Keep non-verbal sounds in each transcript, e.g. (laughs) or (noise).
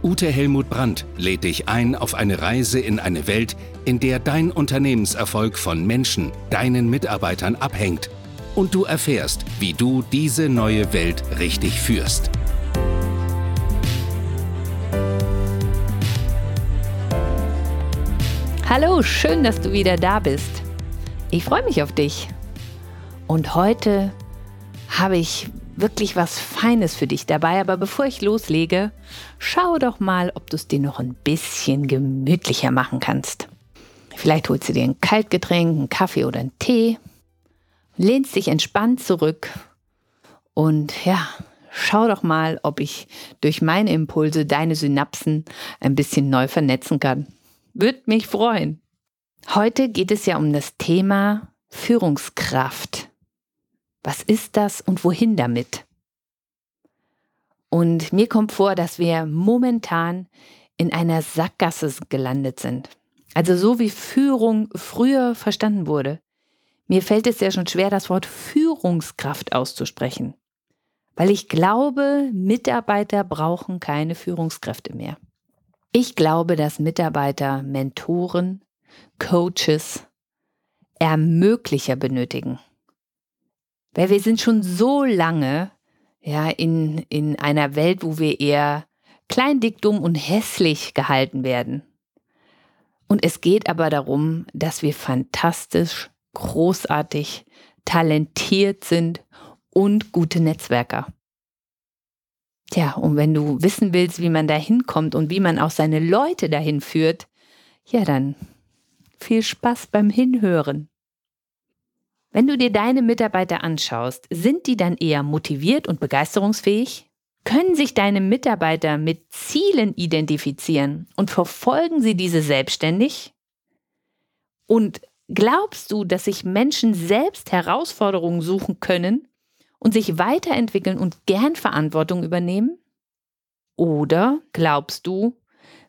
Ute Helmut Brandt, lädt dich ein auf eine Reise in eine Welt, in der dein Unternehmenserfolg von Menschen, deinen Mitarbeitern abhängt und du erfährst, wie du diese neue Welt richtig führst. Hallo, schön, dass du wieder da bist. Ich freue mich auf dich. Und heute habe ich wirklich was Feines für dich dabei. Aber bevor ich loslege, schau doch mal, ob du es dir noch ein bisschen gemütlicher machen kannst. Vielleicht holst du dir ein Kaltgetränk, einen Kaffee oder einen Tee, lehnst dich entspannt zurück und ja, schau doch mal, ob ich durch meine Impulse deine Synapsen ein bisschen neu vernetzen kann. Würde mich freuen. Heute geht es ja um das Thema Führungskraft. Was ist das und wohin damit? Und mir kommt vor, dass wir momentan in einer Sackgasse gelandet sind. Also so wie Führung früher verstanden wurde. Mir fällt es ja schon schwer, das Wort Führungskraft auszusprechen, weil ich glaube, Mitarbeiter brauchen keine Führungskräfte mehr. Ich glaube, dass Mitarbeiter Mentoren, Coaches, Ermöglicher benötigen. Weil wir sind schon so lange ja, in, in einer Welt, wo wir eher klein, dick, dumm und hässlich gehalten werden. Und es geht aber darum, dass wir fantastisch, großartig, talentiert sind und gute Netzwerker. Tja, und wenn du wissen willst, wie man da hinkommt und wie man auch seine Leute dahin führt, ja, dann viel Spaß beim Hinhören. Wenn du dir deine Mitarbeiter anschaust, sind die dann eher motiviert und begeisterungsfähig? Können sich deine Mitarbeiter mit Zielen identifizieren und verfolgen sie diese selbstständig? Und glaubst du, dass sich Menschen selbst Herausforderungen suchen können und sich weiterentwickeln und gern Verantwortung übernehmen? Oder glaubst du,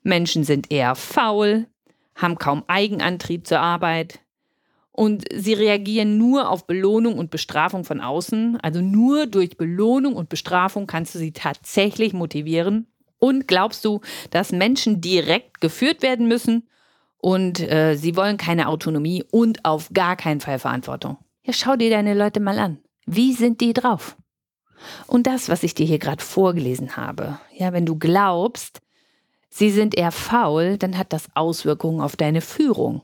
Menschen sind eher faul, haben kaum Eigenantrieb zur Arbeit und sie reagieren nur auf Belohnung und Bestrafung von außen? Also nur durch Belohnung und Bestrafung kannst du sie tatsächlich motivieren? Und glaubst du, dass Menschen direkt geführt werden müssen und äh, sie wollen keine Autonomie und auf gar keinen Fall Verantwortung? Ja, schau dir deine Leute mal an. Wie sind die drauf? Und das, was ich dir hier gerade vorgelesen habe, ja, wenn du glaubst, sie sind eher faul, dann hat das Auswirkungen auf deine Führung.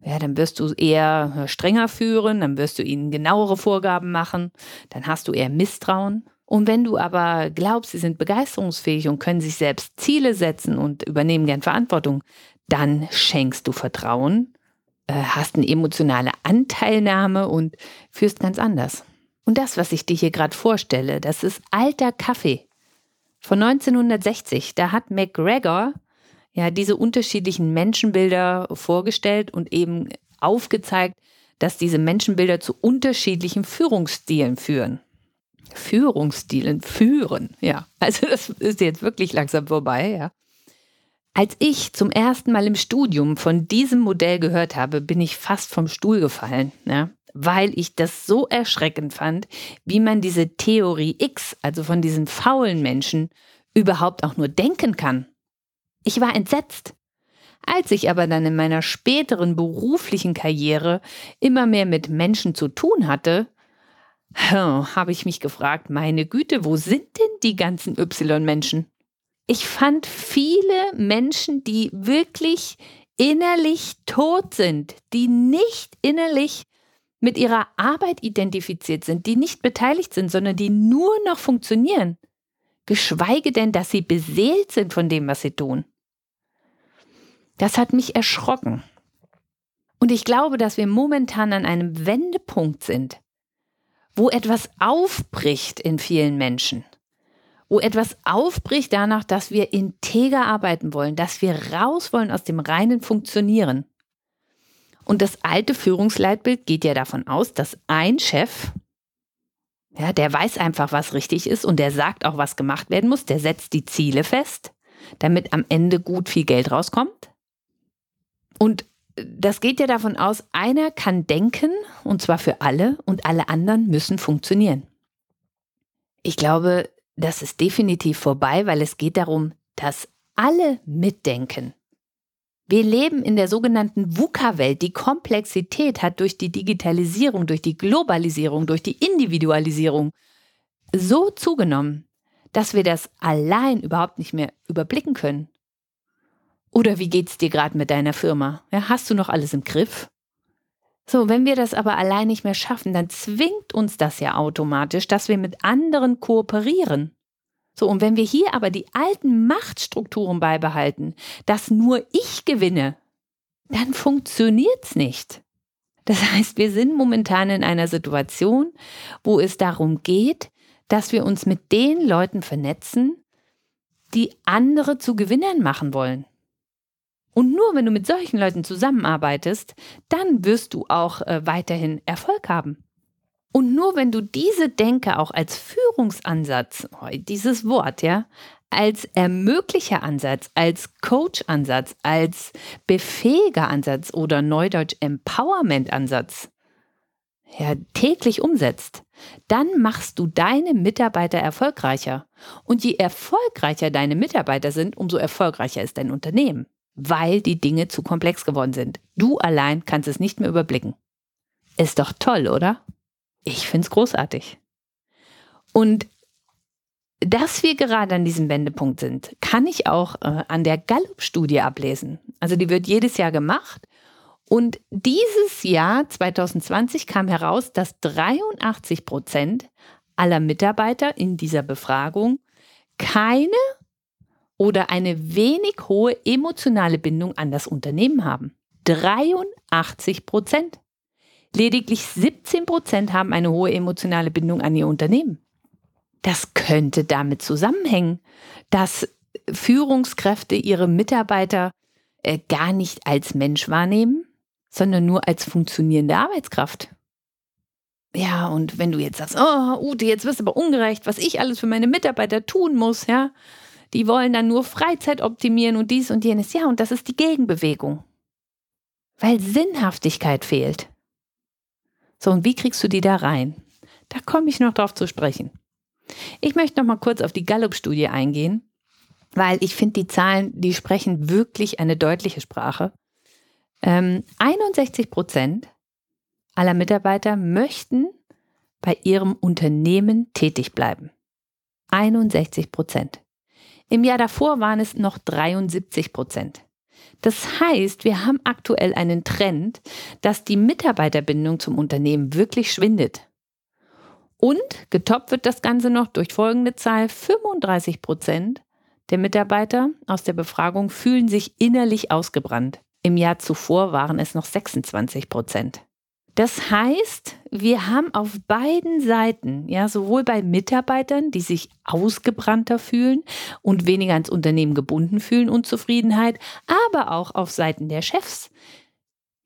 Ja, dann wirst du eher äh, strenger führen, dann wirst du ihnen genauere Vorgaben machen, dann hast du eher Misstrauen. Und wenn du aber glaubst, sie sind begeisterungsfähig und können sich selbst Ziele setzen und übernehmen gern Verantwortung, dann schenkst du Vertrauen äh, hast eine emotionale Anteilnahme und führst ganz anders. Und das, was ich dir hier gerade vorstelle, das ist alter Kaffee von 1960. Da hat McGregor ja diese unterschiedlichen Menschenbilder vorgestellt und eben aufgezeigt, dass diese Menschenbilder zu unterschiedlichen Führungsstilen führen. Führungsstilen führen, ja. Also das ist jetzt wirklich langsam vorbei, ja. Als ich zum ersten Mal im Studium von diesem Modell gehört habe, bin ich fast vom Stuhl gefallen, ja, weil ich das so erschreckend fand, wie man diese Theorie X, also von diesen faulen Menschen, überhaupt auch nur denken kann. Ich war entsetzt. Als ich aber dann in meiner späteren beruflichen Karriere immer mehr mit Menschen zu tun hatte, habe ich mich gefragt, meine Güte, wo sind denn die ganzen Y-Menschen? ich fand viele Menschen, die wirklich innerlich tot sind, die nicht innerlich mit ihrer Arbeit identifiziert sind, die nicht beteiligt sind, sondern die nur noch funktionieren, geschweige denn, dass sie beseelt sind von dem, was sie tun. Das hat mich erschrocken. Und ich glaube, dass wir momentan an einem Wendepunkt sind, wo etwas aufbricht in vielen Menschen wo etwas aufbricht danach, dass wir integer arbeiten wollen, dass wir raus wollen aus dem reinen Funktionieren. Und das alte Führungsleitbild geht ja davon aus, dass ein Chef, ja, der weiß einfach, was richtig ist und der sagt auch, was gemacht werden muss, der setzt die Ziele fest, damit am Ende gut viel Geld rauskommt. Und das geht ja davon aus, einer kann denken, und zwar für alle, und alle anderen müssen funktionieren. Ich glaube, das ist definitiv vorbei, weil es geht darum, dass alle mitdenken. Wir leben in der sogenannten VUCA-Welt. Die Komplexität hat durch die Digitalisierung, durch die Globalisierung, durch die Individualisierung so zugenommen, dass wir das allein überhaupt nicht mehr überblicken können. Oder wie geht's dir gerade mit deiner Firma? Ja, hast du noch alles im Griff? So, wenn wir das aber allein nicht mehr schaffen, dann zwingt uns das ja automatisch, dass wir mit anderen kooperieren. So, und wenn wir hier aber die alten Machtstrukturen beibehalten, dass nur ich gewinne, dann funktioniert's nicht. Das heißt, wir sind momentan in einer Situation, wo es darum geht, dass wir uns mit den Leuten vernetzen, die andere zu Gewinnern machen wollen. Und nur wenn du mit solchen Leuten zusammenarbeitest, dann wirst du auch äh, weiterhin Erfolg haben. Und nur wenn du diese Denke auch als Führungsansatz, oh, dieses Wort, ja, als ermöglicher Ansatz, als Coach-Ansatz, als befähiger Ansatz oder neudeutsch Empowerment-Ansatz ja, täglich umsetzt, dann machst du deine Mitarbeiter erfolgreicher. Und je erfolgreicher deine Mitarbeiter sind, umso erfolgreicher ist dein Unternehmen, weil die Dinge zu komplex geworden sind. Du allein kannst es nicht mehr überblicken. Ist doch toll, oder? Ich finde es großartig. Und dass wir gerade an diesem Wendepunkt sind, kann ich auch äh, an der Gallup-Studie ablesen. Also die wird jedes Jahr gemacht. Und dieses Jahr, 2020, kam heraus, dass 83 Prozent aller Mitarbeiter in dieser Befragung keine oder eine wenig hohe emotionale Bindung an das Unternehmen haben. 83 Prozent. Lediglich 17 Prozent haben eine hohe emotionale Bindung an ihr Unternehmen. Das könnte damit zusammenhängen, dass Führungskräfte ihre Mitarbeiter äh, gar nicht als Mensch wahrnehmen, sondern nur als funktionierende Arbeitskraft. Ja, und wenn du jetzt sagst, oh, Ute, jetzt wirst du aber ungerecht, was ich alles für meine Mitarbeiter tun muss, ja, die wollen dann nur Freizeit optimieren und dies und jenes. Ja, und das ist die Gegenbewegung. Weil Sinnhaftigkeit fehlt. So, und wie kriegst du die da rein? Da komme ich noch drauf zu sprechen. Ich möchte noch mal kurz auf die Gallup-Studie eingehen, weil ich finde, die Zahlen, die sprechen wirklich eine deutliche Sprache. Ähm, 61 Prozent aller Mitarbeiter möchten bei ihrem Unternehmen tätig bleiben. 61 Prozent. Im Jahr davor waren es noch 73 Prozent. Das heißt, wir haben aktuell einen Trend, dass die Mitarbeiterbindung zum Unternehmen wirklich schwindet. Und getoppt wird das Ganze noch durch folgende Zahl. 35 Prozent der Mitarbeiter aus der Befragung fühlen sich innerlich ausgebrannt. Im Jahr zuvor waren es noch 26 Prozent. Das heißt, wir haben auf beiden Seiten, ja, sowohl bei Mitarbeitern, die sich ausgebrannter fühlen und weniger ans Unternehmen gebunden fühlen, Unzufriedenheit, aber auch auf Seiten der Chefs.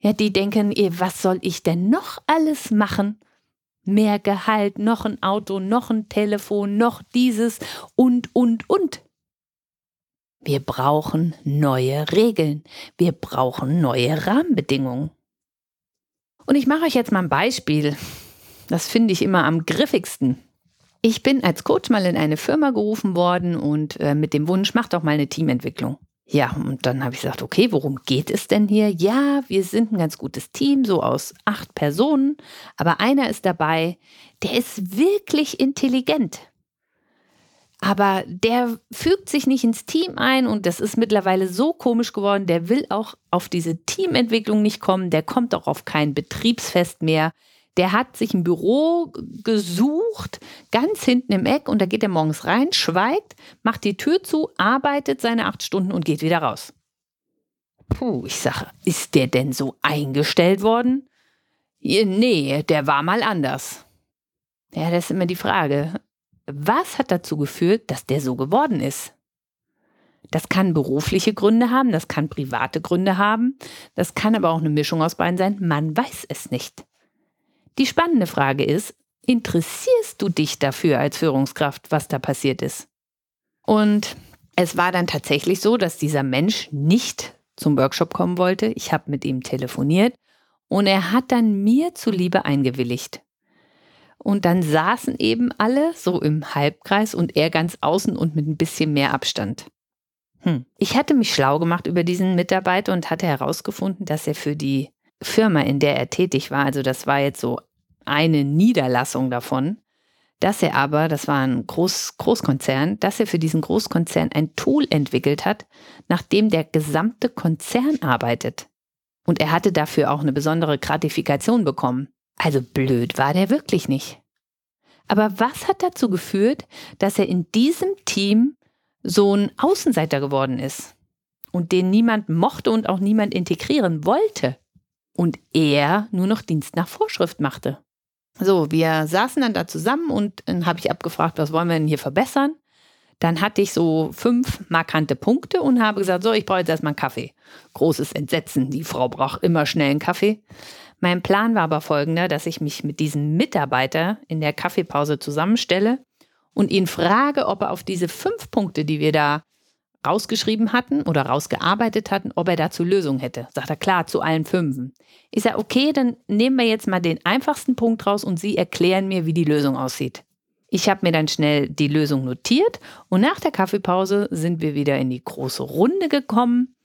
Ja, die denken, was soll ich denn noch alles machen? Mehr Gehalt, noch ein Auto, noch ein Telefon, noch dieses und, und, und. Wir brauchen neue Regeln. Wir brauchen neue Rahmenbedingungen. Und ich mache euch jetzt mal ein Beispiel. Das finde ich immer am griffigsten. Ich bin als Coach mal in eine Firma gerufen worden und äh, mit dem Wunsch, mach doch mal eine Teamentwicklung. Ja, und dann habe ich gesagt, okay, worum geht es denn hier? Ja, wir sind ein ganz gutes Team, so aus acht Personen, aber einer ist dabei, der ist wirklich intelligent aber der fügt sich nicht ins Team ein und das ist mittlerweile so komisch geworden, der will auch auf diese Teamentwicklung nicht kommen, der kommt auch auf kein Betriebsfest mehr. Der hat sich ein Büro gesucht, ganz hinten im Eck, und da geht er morgens rein, schweigt, macht die Tür zu, arbeitet seine acht Stunden und geht wieder raus. Puh, ich sage, ist der denn so eingestellt worden? Nee, der war mal anders. Ja, das ist immer die Frage. Was hat dazu geführt, dass der so geworden ist? Das kann berufliche Gründe haben, das kann private Gründe haben, das kann aber auch eine Mischung aus beiden sein. Man weiß es nicht. Die spannende Frage ist, interessierst du dich dafür als Führungskraft, was da passiert ist? Und es war dann tatsächlich so, dass dieser Mensch nicht zum Workshop kommen wollte. Ich habe mit ihm telefoniert und er hat dann mir zuliebe eingewilligt. Und dann saßen eben alle so im Halbkreis und er ganz außen und mit ein bisschen mehr Abstand. Hm. Ich hatte mich schlau gemacht über diesen Mitarbeiter und hatte herausgefunden, dass er für die Firma, in der er tätig war, also das war jetzt so eine Niederlassung davon, dass er aber, das war ein Groß, Großkonzern, dass er für diesen Großkonzern ein Tool entwickelt hat, nach dem der gesamte Konzern arbeitet. Und er hatte dafür auch eine besondere Gratifikation bekommen. Also blöd war der wirklich nicht. Aber was hat dazu geführt, dass er in diesem Team so ein Außenseiter geworden ist und den niemand mochte und auch niemand integrieren wollte und er nur noch Dienst nach Vorschrift machte? So, wir saßen dann da zusammen und dann habe ich abgefragt, was wollen wir denn hier verbessern? Dann hatte ich so fünf markante Punkte und habe gesagt, so, ich brauche jetzt erstmal einen Kaffee. Großes Entsetzen, die Frau braucht immer schnell einen Kaffee. Mein Plan war aber folgender, dass ich mich mit diesem Mitarbeiter in der Kaffeepause zusammenstelle und ihn frage, ob er auf diese fünf Punkte, die wir da rausgeschrieben hatten oder rausgearbeitet hatten, ob er dazu Lösungen hätte. Sagt er, klar, zu allen fünfen. Ich sage, okay, dann nehmen wir jetzt mal den einfachsten Punkt raus und Sie erklären mir, wie die Lösung aussieht. Ich habe mir dann schnell die Lösung notiert und nach der Kaffeepause sind wir wieder in die große Runde gekommen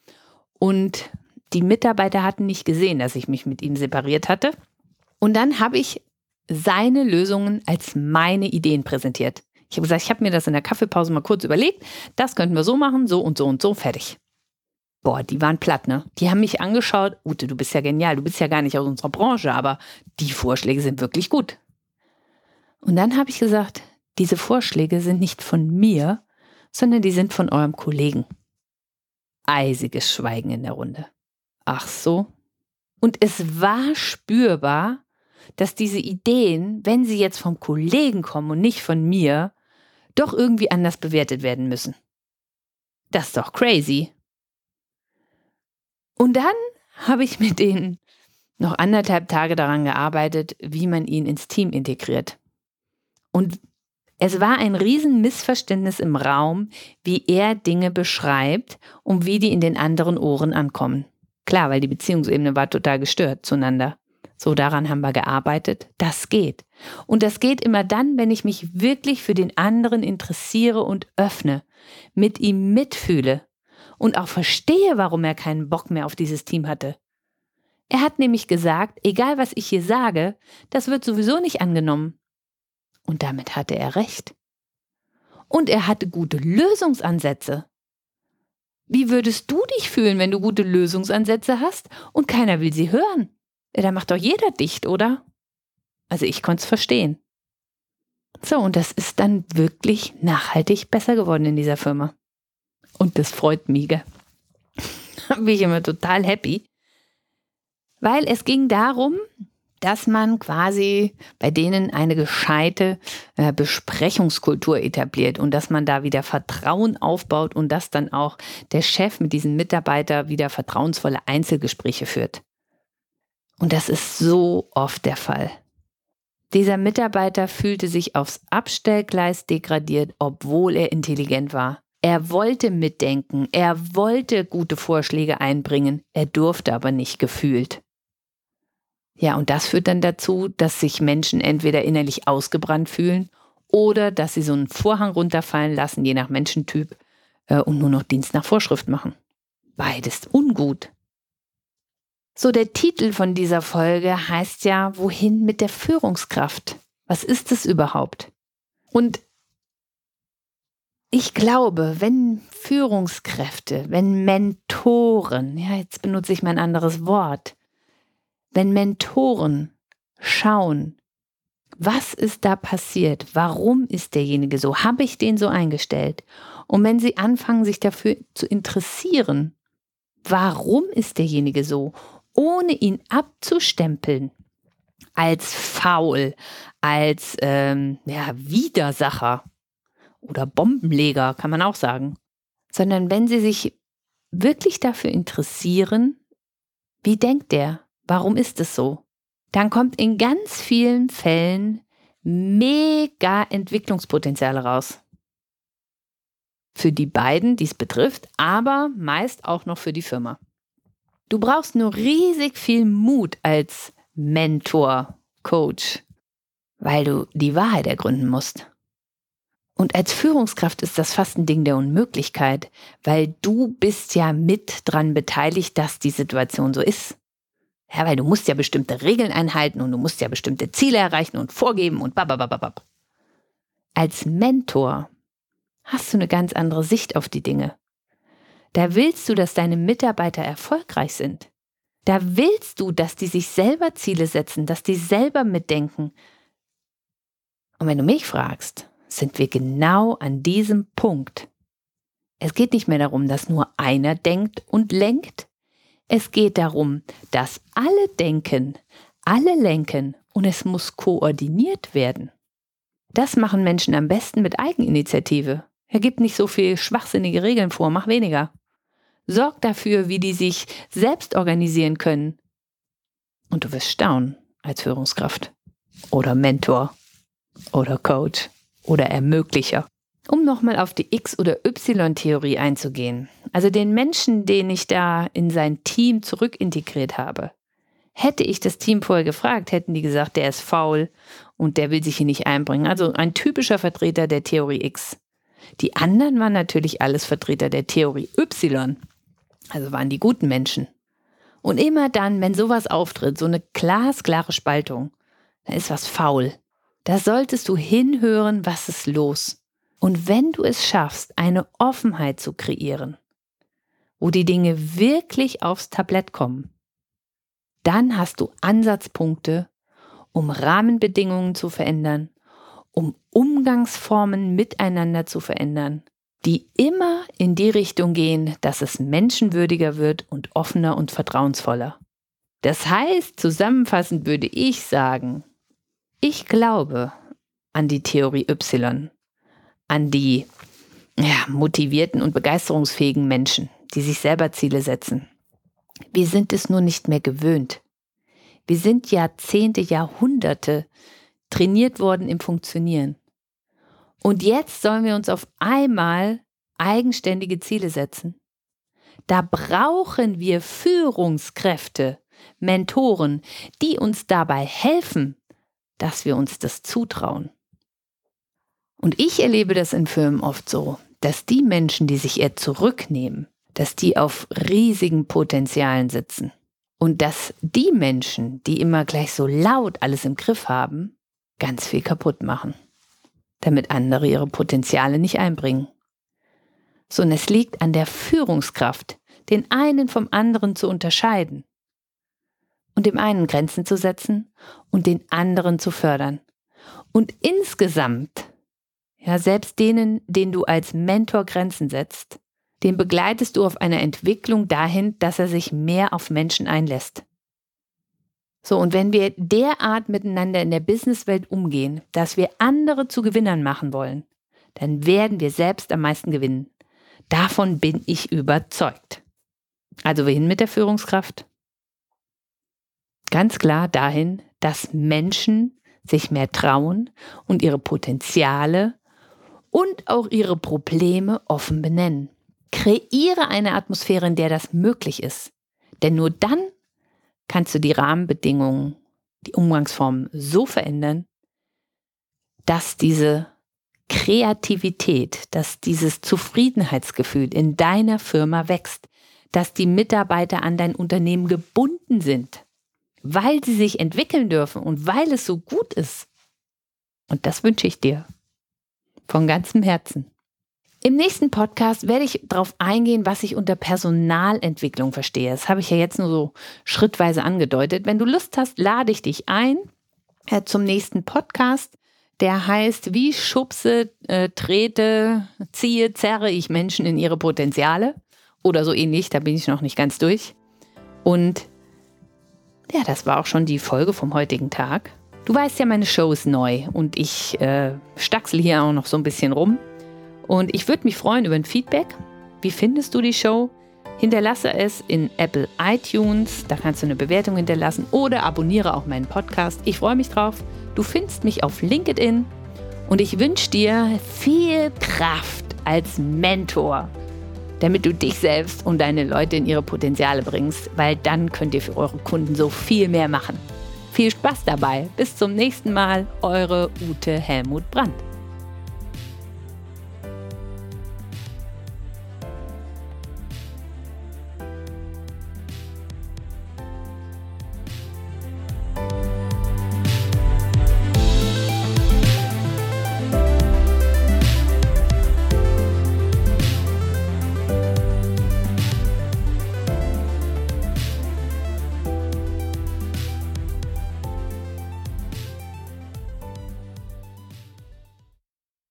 und die Mitarbeiter hatten nicht gesehen, dass ich mich mit ihm separiert hatte. Und dann habe ich seine Lösungen als meine Ideen präsentiert. Ich habe gesagt, ich habe mir das in der Kaffeepause mal kurz überlegt. Das könnten wir so machen, so und so und so, fertig. Boah, die waren platt, ne? Die haben mich angeschaut. Ute, du bist ja genial, du bist ja gar nicht aus unserer Branche, aber die Vorschläge sind wirklich gut. Und dann habe ich gesagt, diese Vorschläge sind nicht von mir, sondern die sind von eurem Kollegen. Eisiges Schweigen in der Runde. Ach so. Und es war spürbar, dass diese Ideen, wenn sie jetzt vom Kollegen kommen und nicht von mir, doch irgendwie anders bewertet werden müssen. Das ist doch crazy. Und dann habe ich mit denen noch anderthalb Tage daran gearbeitet, wie man ihn ins Team integriert. Und es war ein Riesenmissverständnis im Raum, wie er Dinge beschreibt und wie die in den anderen Ohren ankommen. Klar, weil die Beziehungsebene war total gestört zueinander. So daran haben wir gearbeitet. Das geht. Und das geht immer dann, wenn ich mich wirklich für den anderen interessiere und öffne, mit ihm mitfühle und auch verstehe, warum er keinen Bock mehr auf dieses Team hatte. Er hat nämlich gesagt, egal was ich hier sage, das wird sowieso nicht angenommen. Und damit hatte er recht. Und er hatte gute Lösungsansätze. Wie würdest du dich fühlen, wenn du gute Lösungsansätze hast und keiner will sie hören? Da macht doch jeder dicht, oder? Also ich konnte es verstehen. So, und das ist dann wirklich nachhaltig besser geworden in dieser Firma. Und das freut mich. (laughs) Da bin ich immer total happy. Weil es ging darum, dass man quasi bei denen eine gescheite äh, Besprechungskultur etabliert und dass man da wieder Vertrauen aufbaut und dass dann auch der Chef mit diesen Mitarbeitern wieder vertrauensvolle Einzelgespräche führt. Und das ist so oft der Fall. Dieser Mitarbeiter fühlte sich aufs Abstellgleis degradiert, obwohl er intelligent war. Er wollte mitdenken, er wollte gute Vorschläge einbringen, er durfte aber nicht gefühlt. Ja, und das führt dann dazu, dass sich Menschen entweder innerlich ausgebrannt fühlen oder dass sie so einen Vorhang runterfallen lassen, je nach Menschentyp, äh, und nur noch Dienst nach Vorschrift machen. Beides ungut. So, der Titel von dieser Folge heißt ja, wohin mit der Führungskraft? Was ist es überhaupt? Und ich glaube, wenn Führungskräfte, wenn Mentoren, ja, jetzt benutze ich mein anderes Wort, wenn Mentoren schauen, was ist da passiert? Warum ist derjenige so? Habe ich den so eingestellt? Und wenn sie anfangen, sich dafür zu interessieren, warum ist derjenige so? ohne ihn abzustempeln als faul, als ähm, ja, Widersacher oder Bombenleger, kann man auch sagen, sondern wenn sie sich wirklich dafür interessieren, wie denkt der, warum ist es so, dann kommt in ganz vielen Fällen mega Entwicklungspotenziale raus. Für die beiden, die es betrifft, aber meist auch noch für die Firma. Du brauchst nur riesig viel Mut als Mentor, Coach, weil du die Wahrheit ergründen musst. Und als Führungskraft ist das fast ein Ding der Unmöglichkeit, weil du bist ja mit dran beteiligt, dass die Situation so ist. Ja, weil du musst ja bestimmte Regeln einhalten und du musst ja bestimmte Ziele erreichen und vorgeben und babababab. Als Mentor hast du eine ganz andere Sicht auf die Dinge. Da willst du, dass deine Mitarbeiter erfolgreich sind. Da willst du, dass die sich selber Ziele setzen, dass die selber mitdenken. Und wenn du mich fragst, sind wir genau an diesem Punkt. Es geht nicht mehr darum, dass nur einer denkt und lenkt. Es geht darum, dass alle denken, alle lenken und es muss koordiniert werden. Das machen Menschen am besten mit Eigeninitiative. Er gibt nicht so viel schwachsinnige Regeln vor, mach weniger. Sorg dafür, wie die sich selbst organisieren können. Und du wirst staunen als Führungskraft oder Mentor oder Coach oder Ermöglicher. Um nochmal auf die X- oder Y-Theorie einzugehen, also den Menschen, den ich da in sein Team zurückintegriert habe, hätte ich das Team vorher gefragt, hätten die gesagt, der ist faul und der will sich hier nicht einbringen. Also ein typischer Vertreter der Theorie X. Die anderen waren natürlich alles Vertreter der Theorie Y. Also waren die guten Menschen. Und immer dann, wenn sowas auftritt, so eine glasklare Spaltung, dann ist was faul. Da solltest du hinhören, was ist los. Und wenn du es schaffst, eine Offenheit zu kreieren, wo die Dinge wirklich aufs Tablett kommen, dann hast du Ansatzpunkte, um Rahmenbedingungen zu verändern, um Umgangsformen miteinander zu verändern, die immer in die Richtung gehen, dass es menschenwürdiger wird und offener und vertrauensvoller. Das heißt, zusammenfassend würde ich sagen, ich glaube an die Theorie Y, an die ja, motivierten und begeisterungsfähigen Menschen, die sich selber Ziele setzen. Wir sind es nur nicht mehr gewöhnt. Wir sind Jahrzehnte, Jahrhunderte trainiert worden im Funktionieren. Und jetzt sollen wir uns auf einmal eigenständige Ziele setzen. Da brauchen wir Führungskräfte, Mentoren, die uns dabei helfen, dass wir uns das zutrauen. Und ich erlebe das in Firmen oft so, dass die Menschen, die sich eher zurücknehmen, dass die auf riesigen Potenzialen sitzen. Und dass die Menschen, die immer gleich so laut alles im Griff haben, ganz viel kaputt machen damit andere ihre Potenziale nicht einbringen. Sondern es liegt an der Führungskraft, den einen vom anderen zu unterscheiden und dem einen Grenzen zu setzen und den anderen zu fördern. Und insgesamt, ja, selbst denen, denen du als Mentor Grenzen setzt, den begleitest du auf einer Entwicklung dahin, dass er sich mehr auf Menschen einlässt. So, und wenn wir derart miteinander in der Businesswelt umgehen, dass wir andere zu Gewinnern machen wollen, dann werden wir selbst am meisten gewinnen. Davon bin ich überzeugt. Also wohin mit der Führungskraft? Ganz klar dahin, dass Menschen sich mehr trauen und ihre Potenziale und auch ihre Probleme offen benennen. Kreiere eine Atmosphäre, in der das möglich ist. Denn nur dann kannst du die Rahmenbedingungen, die Umgangsformen so verändern, dass diese Kreativität, dass dieses Zufriedenheitsgefühl in deiner Firma wächst, dass die Mitarbeiter an dein Unternehmen gebunden sind, weil sie sich entwickeln dürfen und weil es so gut ist. Und das wünsche ich dir von ganzem Herzen. Im nächsten Podcast werde ich darauf eingehen, was ich unter Personalentwicklung verstehe. Das habe ich ja jetzt nur so schrittweise angedeutet. Wenn du Lust hast, lade ich dich ein äh, zum nächsten Podcast. Der heißt, wie schubse, äh, trete, ziehe, zerre ich Menschen in ihre Potenziale oder so ähnlich. Da bin ich noch nicht ganz durch. Und ja, das war auch schon die Folge vom heutigen Tag. Du weißt ja, meine Show ist neu und ich äh, stachsel hier auch noch so ein bisschen rum. Und ich würde mich freuen über ein Feedback. Wie findest du die Show? Hinterlasse es in Apple iTunes, da kannst du eine Bewertung hinterlassen oder abonniere auch meinen Podcast. Ich freue mich drauf. Du findest mich auf LinkedIn und ich wünsche dir viel Kraft als Mentor, damit du dich selbst und deine Leute in ihre Potenziale bringst, weil dann könnt ihr für eure Kunden so viel mehr machen. Viel Spaß dabei. Bis zum nächsten Mal, eure Ute Helmut Brandt.